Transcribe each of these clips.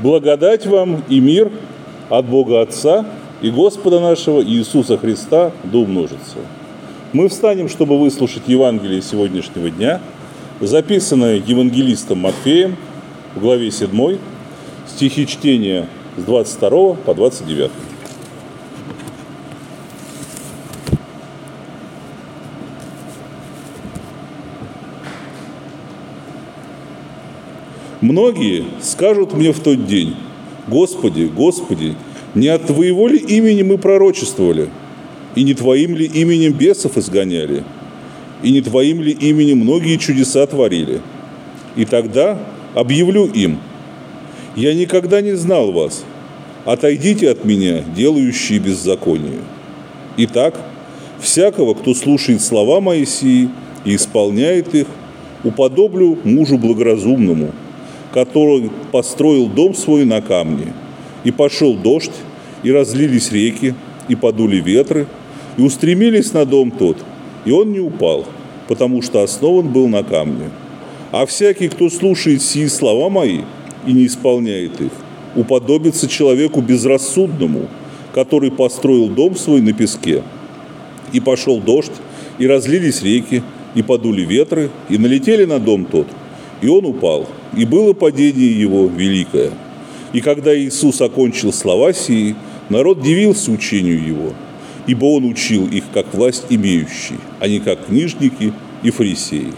Благодать вам и мир от Бога Отца и Господа нашего Иисуса Христа да умножится. Мы встанем, чтобы выслушать Евангелие сегодняшнего дня, записанное евангелистом Матфеем в главе 7, стихи чтения с 22 по 29. Многие скажут мне в тот день, Господи, Господи, не от Твоего ли имени мы пророчествовали, и не Твоим ли именем бесов изгоняли, и не Твоим ли именем многие чудеса творили? И тогда объявлю им, я никогда не знал вас, отойдите от меня, делающие беззаконие. Итак, всякого, кто слушает слова Моисии и исполняет их, уподоблю мужу благоразумному – который построил дом свой на камне. И пошел дождь, и разлились реки, и подули ветры, и устремились на дом тот, и он не упал, потому что основан был на камне. А всякий, кто слушает сии слова мои и не исполняет их, уподобится человеку безрассудному, который построил дом свой на песке. И пошел дождь, и разлились реки, и подули ветры, и налетели на дом тот, и он упал – и было падение его великое. И когда Иисус окончил слова сии, народ дивился учению его, ибо он учил их как власть имеющий, а не как книжники и фарисеи.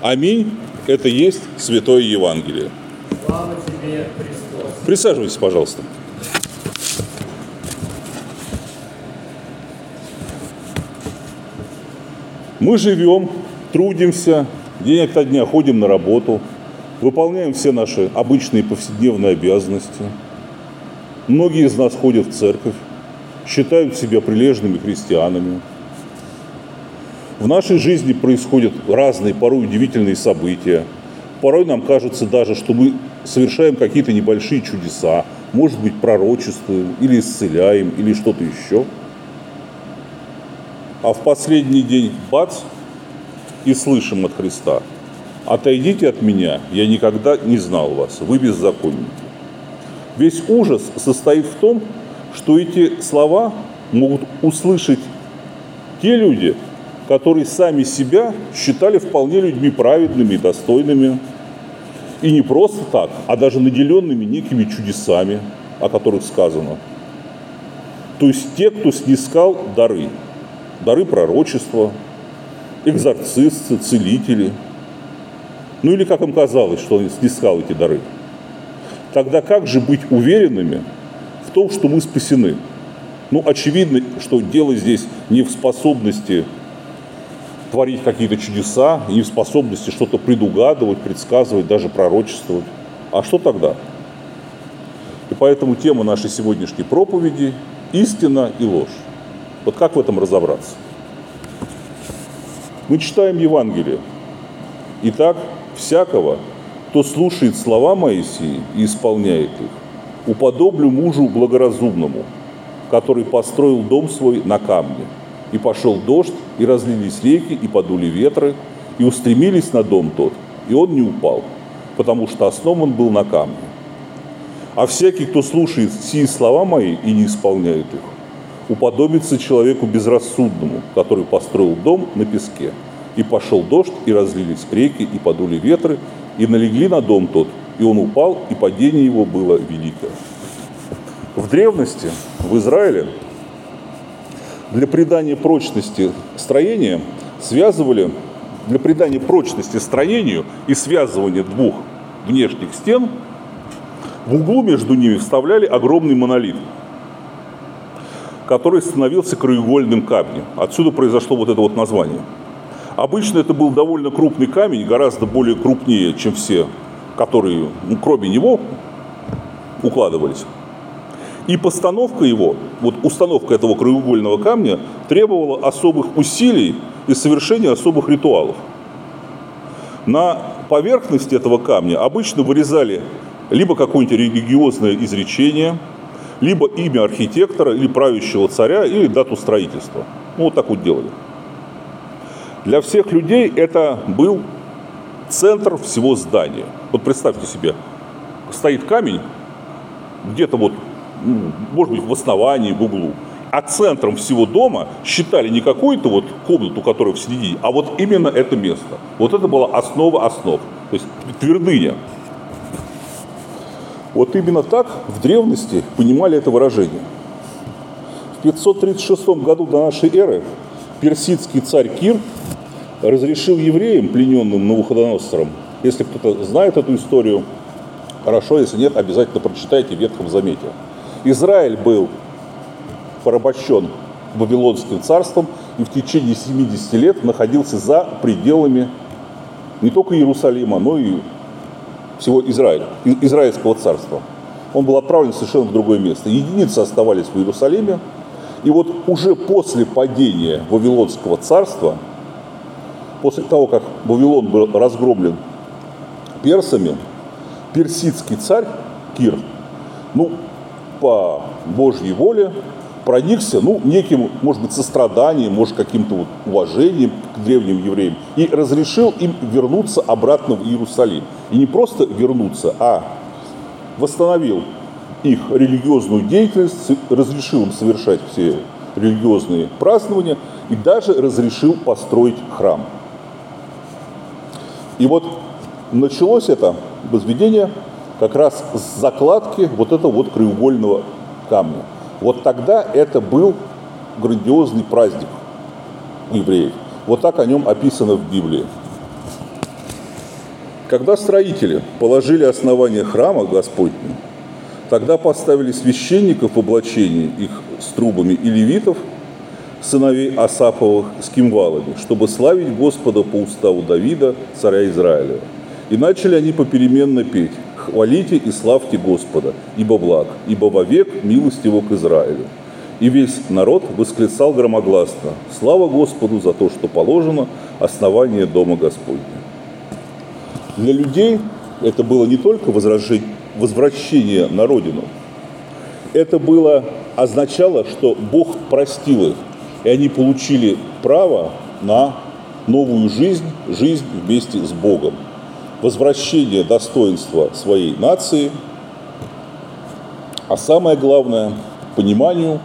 Аминь. Это есть Святое Евангелие. Слава тебе, Христос. Присаживайтесь, пожалуйста. Мы живем, трудимся, день ото дня ходим на работу – выполняем все наши обычные повседневные обязанности. Многие из нас ходят в церковь, считают себя прилежными христианами. В нашей жизни происходят разные, порой удивительные события. Порой нам кажется даже, что мы совершаем какие-то небольшие чудеса, может быть, пророчествуем или исцеляем, или что-то еще. А в последний день бац, и слышим от Христа – Отойдите от меня, я никогда не знал вас, вы беззаконники. Весь ужас состоит в том, что эти слова могут услышать те люди, которые сами себя считали вполне людьми праведными и достойными. И не просто так, а даже наделенными некими чудесами, о которых сказано. То есть те, кто снискал дары. Дары пророчества, экзорцисты, целители – ну или как им казалось, что он снискал эти дары. Тогда как же быть уверенными в том, что мы спасены? Ну, очевидно, что дело здесь не в способности творить какие-то чудеса, не в способности что-то предугадывать, предсказывать, даже пророчествовать. А что тогда? И поэтому тема нашей сегодняшней проповеди – истина и ложь. Вот как в этом разобраться? Мы читаем Евангелие. Итак, всякого, кто слушает слова Моисии и исполняет их, уподоблю мужу благоразумному, который построил дом свой на камне. И пошел дождь, и разлились реки, и подули ветры, и устремились на дом тот, и он не упал, потому что основан был на камне. А всякий, кто слушает сии слова мои и не исполняет их, уподобится человеку безрассудному, который построил дом на песке – и пошел дождь, и разлились реки, и подули ветры, и налегли на дом тот, и он упал, и падение его было великое. В древности, в Израиле, для придания прочности строения связывали, для придания прочности строению и связывания двух внешних стен, в углу между ними вставляли огромный монолит, который становился краеугольным камнем. Отсюда произошло вот это вот название – Обычно это был довольно крупный камень, гораздо более крупнее, чем все, которые, ну, кроме него, укладывались. И постановка его, вот установка этого краеугольного камня требовала особых усилий и совершения особых ритуалов. На поверхности этого камня обычно вырезали либо какое-нибудь религиозное изречение, либо имя архитектора или правящего царя, или дату строительства. Ну, вот так вот делали. Для всех людей это был центр всего здания. Вот представьте себе, стоит камень, где-то вот, ну, может быть, в основании, в углу. А центром всего дома считали не какую-то вот комнату, которая в середине, а вот именно это место. Вот это была основа основ, то есть твердыня. Вот именно так в древности понимали это выражение. В 536 году до нашей эры персидский царь Кир разрешил евреям, плененным Навуходоносором, если кто-то знает эту историю, хорошо, если нет, обязательно прочитайте в Ветхом Замете. Израиль был порабощен Вавилонским царством и в течение 70 лет находился за пределами не только Иерусалима, но и всего Израиля, Израильского царства. Он был отправлен совершенно в другое место. Единицы оставались в Иерусалиме. И вот уже после падения Вавилонского царства, после того, как Вавилон был разгромлен персами, персидский царь Кир, ну, по Божьей воле, проникся, ну, неким, может быть, состраданием, может, каким-то вот уважением к древним евреям и разрешил им вернуться обратно в Иерусалим. И не просто вернуться, а восстановил их религиозную деятельность, разрешил им совершать все религиозные празднования и даже разрешил построить храм. И вот началось это возведение как раз с закладки вот этого вот краеугольного камня. Вот тогда это был грандиозный праздник евреев. Вот так о нем описано в Библии. Когда строители положили основание храма Господня, тогда поставили священников в облачении их с трубами и левитов, сыновей Асаповых с кимвалами, чтобы славить Господа по уставу Давида, царя Израиля. И начали они попеременно петь «Хвалите и славьте Господа, ибо благ, ибо вовек милость его к Израилю». И весь народ восклицал громогласно «Слава Господу за то, что положено основание Дома Господня». Для людей это было не только возвращение на родину, это было, означало, что Бог простил их, и они получили право на новую жизнь, жизнь вместе с Богом – возвращение достоинства своей нации, а самое главное – пониманию,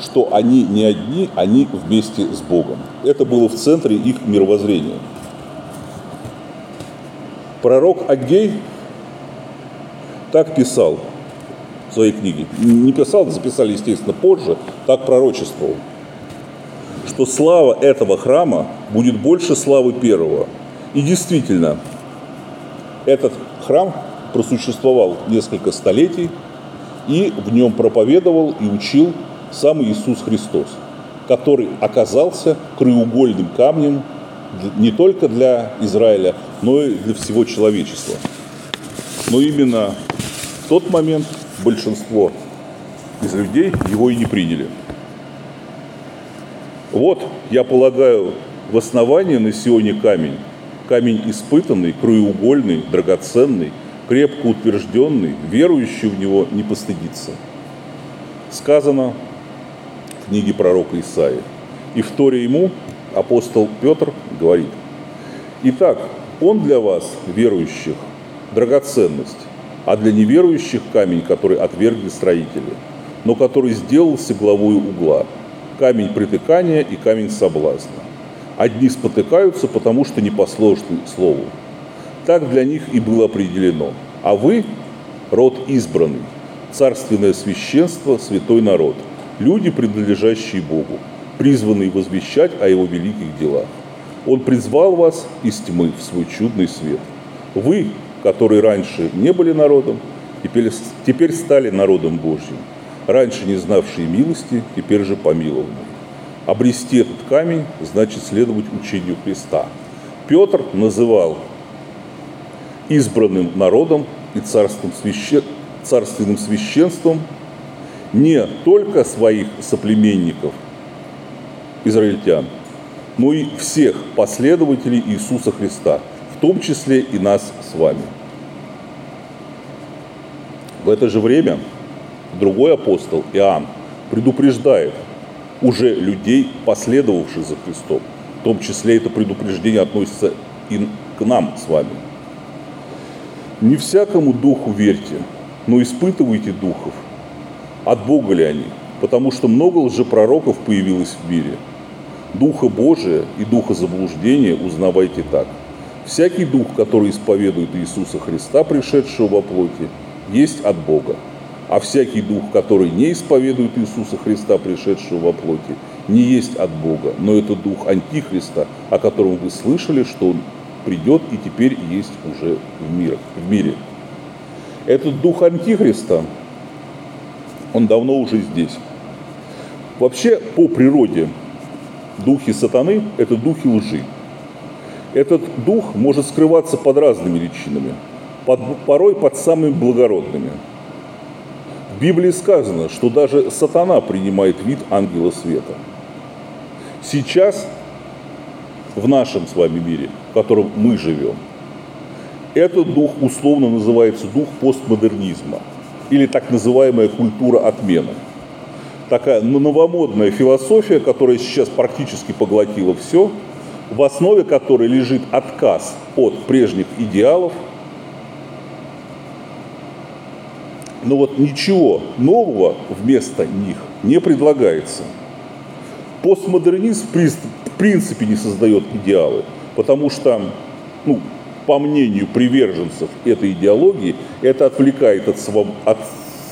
что они не одни, они вместе с Богом. Это было в центре их мировоззрения. Пророк Агей так писал в своей книге. Не писал, записали, естественно, позже, так пророчествовал, что слава этого храма будет больше славы первого. И действительно, этот храм просуществовал несколько столетий, и в нем проповедовал и учил сам Иисус Христос, который оказался краеугольным камнем не только для Израиля, но и для всего человечества. Но именно тот момент большинство из людей его и не приняли. Вот, я полагаю, в основании на Сионе камень камень испытанный, краеугольный, драгоценный, крепко утвержденный, верующий в него не постыдится. Сказано в книге пророка Исаии. И в Торе ему апостол Петр говорит, «Итак, он для вас, верующих, драгоценность, а для неверующих камень, который отвергли строители, но который сделался главой угла, камень притыкания и камень соблазна. Одни спотыкаются, потому что не послушны Слову. Так для них и было определено. А вы – род избранный, царственное священство, святой народ, люди, принадлежащие Богу, призванные возвещать о Его великих делах. Он призвал вас из тьмы в свой чудный свет. Вы, которые раньше не были народом, теперь, стали народом Божьим. Раньше не знавшие милости, теперь же помилованные. Обрести этот камень значит следовать учению Христа. Петр называл избранным народом и царством священ... царственным священством не только своих соплеменников, израильтян, но и всех последователей Иисуса Христа, в том числе и нас с вами. В это же время другой апостол Иоанн предупреждает – уже людей, последовавших за Христом. В том числе это предупреждение относится и к нам с вами. Не всякому духу верьте, но испытывайте духов, от Бога ли они, потому что много лжепророков появилось в мире. Духа Божия и духа заблуждения узнавайте так. Всякий дух, который исповедует Иисуса Христа, пришедшего во плоти, есть от Бога. А всякий дух, который не исповедует Иисуса Христа, пришедшего во плоти, не есть от Бога, но это дух Антихриста, о котором вы слышали, что он придет и теперь есть уже в, мире. в мире. Этот дух Антихриста, он давно уже здесь. Вообще, по природе, духи сатаны – это духи лжи. Этот дух может скрываться под разными личинами, под, порой под самыми благородными. В Библии сказано, что даже сатана принимает вид ангела света. Сейчас в нашем с вами мире, в котором мы живем, этот дух условно называется дух постмодернизма или так называемая культура отмены. Такая новомодная философия, которая сейчас практически поглотила все – в основе которой лежит отказ от прежних идеалов, но вот ничего нового вместо них не предлагается. Постмодернизм в принципе не создает идеалы, потому что, ну, по мнению приверженцев этой идеологии, это отвлекает от, от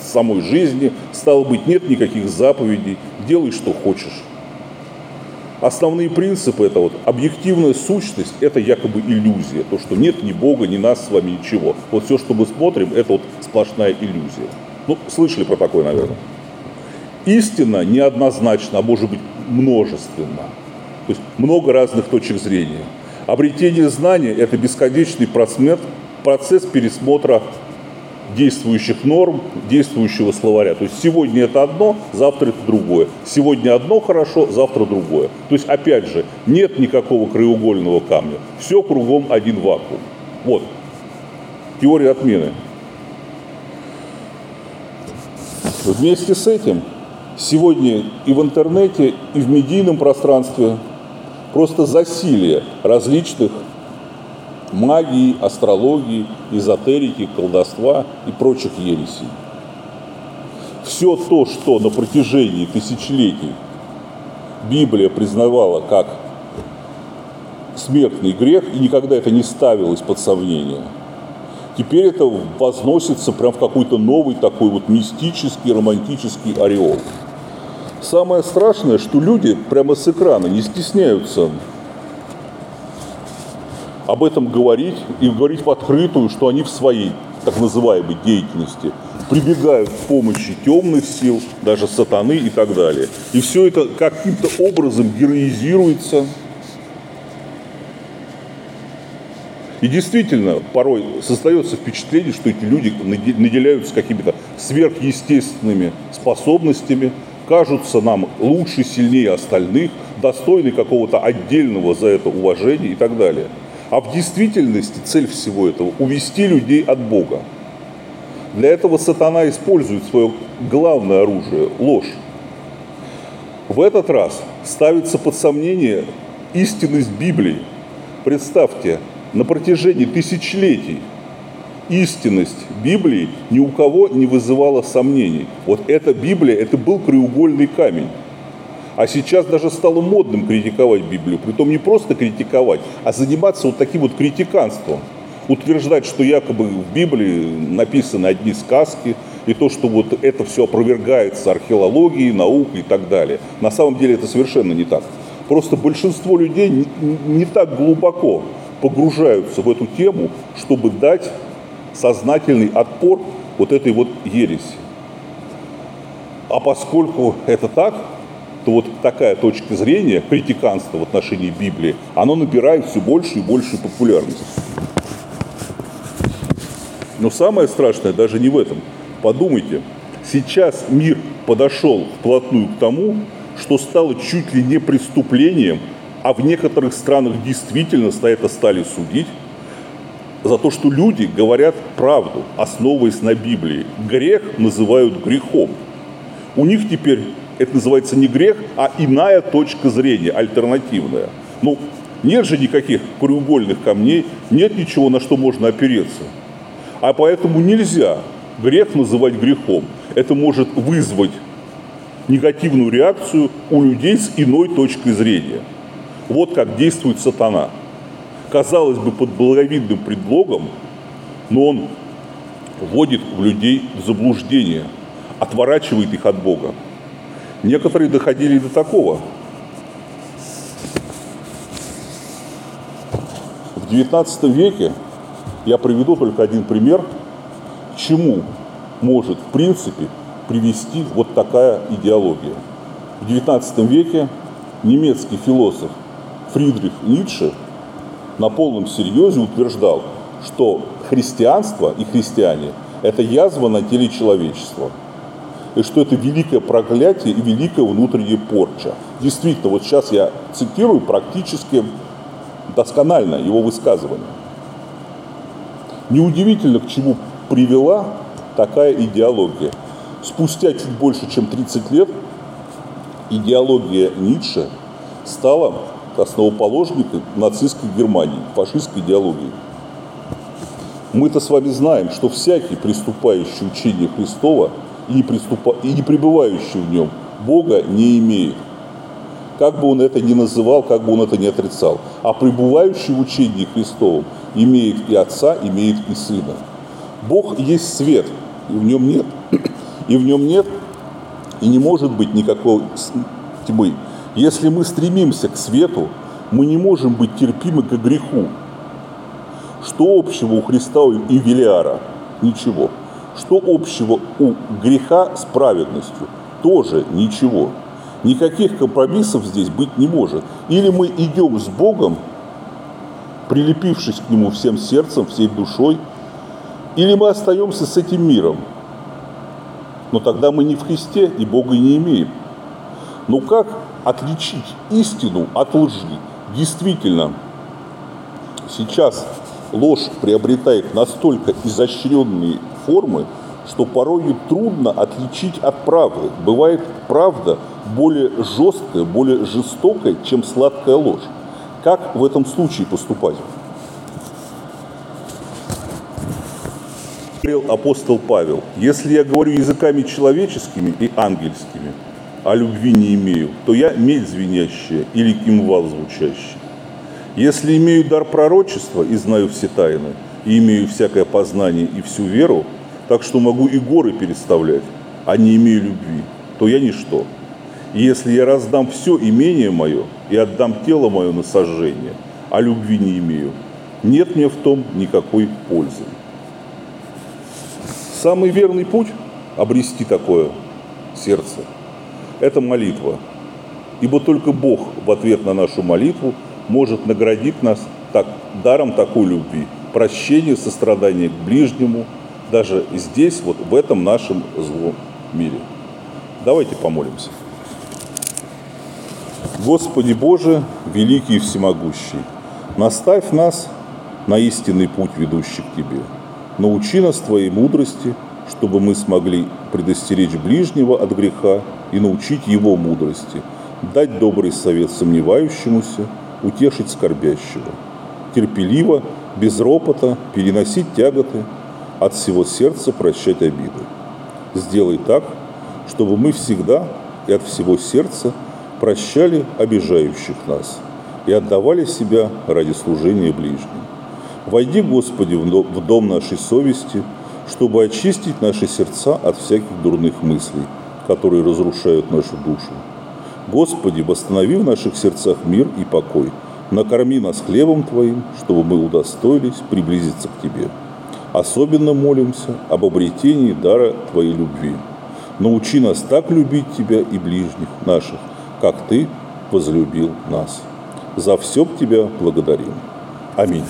самой жизни, стало быть, нет никаких заповедей, делай, что хочешь. Основные принципы – это вот объективная сущность – это якобы иллюзия. То, что нет ни Бога, ни нас с вами, ничего. Вот все, что мы смотрим, это вот сплошная иллюзия. Ну, слышали про такое, наверное. Истина неоднозначна, а может быть множественна. То есть много разных точек зрения. Обретение знания – это бесконечный процесс пересмотра действующих норм, действующего словаря. То есть сегодня это одно, завтра это другое. Сегодня одно хорошо, завтра другое. То есть, опять же, нет никакого краеугольного камня. Все кругом один вакуум. Вот. Теория отмены. Вместе с этим сегодня и в интернете, и в медийном пространстве просто засилие различных магии, астрологии, эзотерики, колдовства и прочих ересей. Все то, что на протяжении тысячелетий Библия признавала как смертный грех, и никогда это не ставилось под сомнение, теперь это возносится прям в какой-то новый такой вот мистический, романтический ореол. Самое страшное, что люди прямо с экрана не стесняются об этом говорить и говорить в открытую, что они в своей так называемой деятельности прибегают к помощи темных сил, даже сатаны и так далее. И все это каким-то образом героизируется. И действительно, порой создается впечатление, что эти люди наделяются какими-то сверхъестественными способностями, кажутся нам лучше, сильнее остальных, достойны какого-то отдельного за это уважения и так далее. А в действительности цель всего этого – увести людей от Бога. Для этого сатана использует свое главное оружие – ложь. В этот раз ставится под сомнение истинность Библии. Представьте, на протяжении тысячелетий истинность Библии ни у кого не вызывала сомнений. Вот эта Библия, это был краеугольный камень. А сейчас даже стало модным критиковать Библию. Притом не просто критиковать, а заниматься вот таким вот критиканством. Утверждать, что якобы в Библии написаны одни сказки, и то, что вот это все опровергается археологией, наукой и так далее. На самом деле это совершенно не так. Просто большинство людей не, не так глубоко погружаются в эту тему, чтобы дать сознательный отпор вот этой вот ереси. А поскольку это так, то вот такая точка зрения, критиканства в отношении Библии, оно набирает все больше и большую популярность. Но самое страшное даже не в этом. Подумайте, сейчас мир подошел вплотную к тому, что стало чуть ли не преступлением, а в некоторых странах действительно за это стали судить, за то, что люди говорят правду, основываясь на Библии. Грех называют грехом. У них теперь это называется не грех, а иная точка зрения, альтернативная. Ну, нет же никаких краеугольных камней, нет ничего, на что можно опереться. А поэтому нельзя грех называть грехом. Это может вызвать негативную реакцию у людей с иной точкой зрения. Вот как действует сатана. Казалось бы, под благовидным предлогом, но он вводит в людей в заблуждение, отворачивает их от Бога. Некоторые доходили до такого. В XIX веке я приведу только один пример, к чему может в принципе привести вот такая идеология. В XIX веке немецкий философ Фридрих Ницше на полном серьезе утверждал, что христианство и христиане – это язва на теле человечества. И что это великое проклятие и великая внутренняя порча. Действительно, вот сейчас я цитирую практически досконально его высказывание. Неудивительно, к чему привела такая идеология. Спустя чуть больше, чем 30 лет, идеология Ницше стала основоположником нацистской Германии, фашистской идеологии. Мы-то с вами знаем, что всякий, приступающий учение Христова и приступа... и не пребывающий в нем, Бога не имеет. Как бы он это ни называл, как бы он это ни отрицал. А пребывающий в учении Христовом имеет и Отца, имеет и Сына. Бог есть свет, и в нем нет. И в нем нет, и не может быть никакой тьмы. Если мы стремимся к свету, мы не можем быть терпимы к греху. Что общего у Христа и Велиара? Ничего. Что общего у греха с праведностью? Тоже ничего. Никаких компромиссов здесь быть не может. Или мы идем с Богом, прилепившись к Нему всем сердцем, всей душой, или мы остаемся с этим миром. Но тогда мы не в Христе и Бога не имеем. Ну как отличить истину от лжи? Действительно, сейчас ложь приобретает настолько изощренные формы, что порой трудно отличить от правды. Бывает правда более жесткая, более жестокая, чем сладкая ложь. Как в этом случае поступать? Говорил апостол Павел, если я говорю языками человеческими и ангельскими, а любви не имею, то я медь звенящая или кимвал звучащий. Если имею дар пророчества и знаю все тайны, и имею всякое познание и всю веру, так что могу и горы переставлять, а не имею любви, то я ничто. И если я раздам все имение мое и отдам тело мое на сожжение, а любви не имею, нет мне в том никакой пользы. Самый верный путь обрести такое сердце – это молитва. Ибо только Бог в ответ на нашу молитву может наградить нас так, даром такой любви, прощения, сострадания к ближнему, даже здесь, вот в этом нашем злом мире. Давайте помолимся. Господи Боже, великий и всемогущий, наставь нас на истинный путь, ведущий к Тебе. Научи нас Твоей мудрости, чтобы мы смогли предостеречь ближнего от греха и научить его мудрости, дать добрый совет сомневающемуся, утешить скорбящего, терпеливо, без ропота переносить тяготы, от всего сердца прощать обиды. Сделай так, чтобы мы всегда и от всего сердца прощали обижающих нас и отдавали себя ради служения ближним. Войди, Господи, в дом нашей совести, чтобы очистить наши сердца от всяких дурных мыслей, которые разрушают нашу душу. Господи, восстанови в наших сердцах мир и покой. Накорми нас хлебом Твоим, чтобы мы удостоились приблизиться к Тебе. Особенно молимся об обретении дара Твоей любви. Научи нас так любить Тебя и ближних наших, как Ты возлюбил нас. За все Тебя благодарим. Аминь.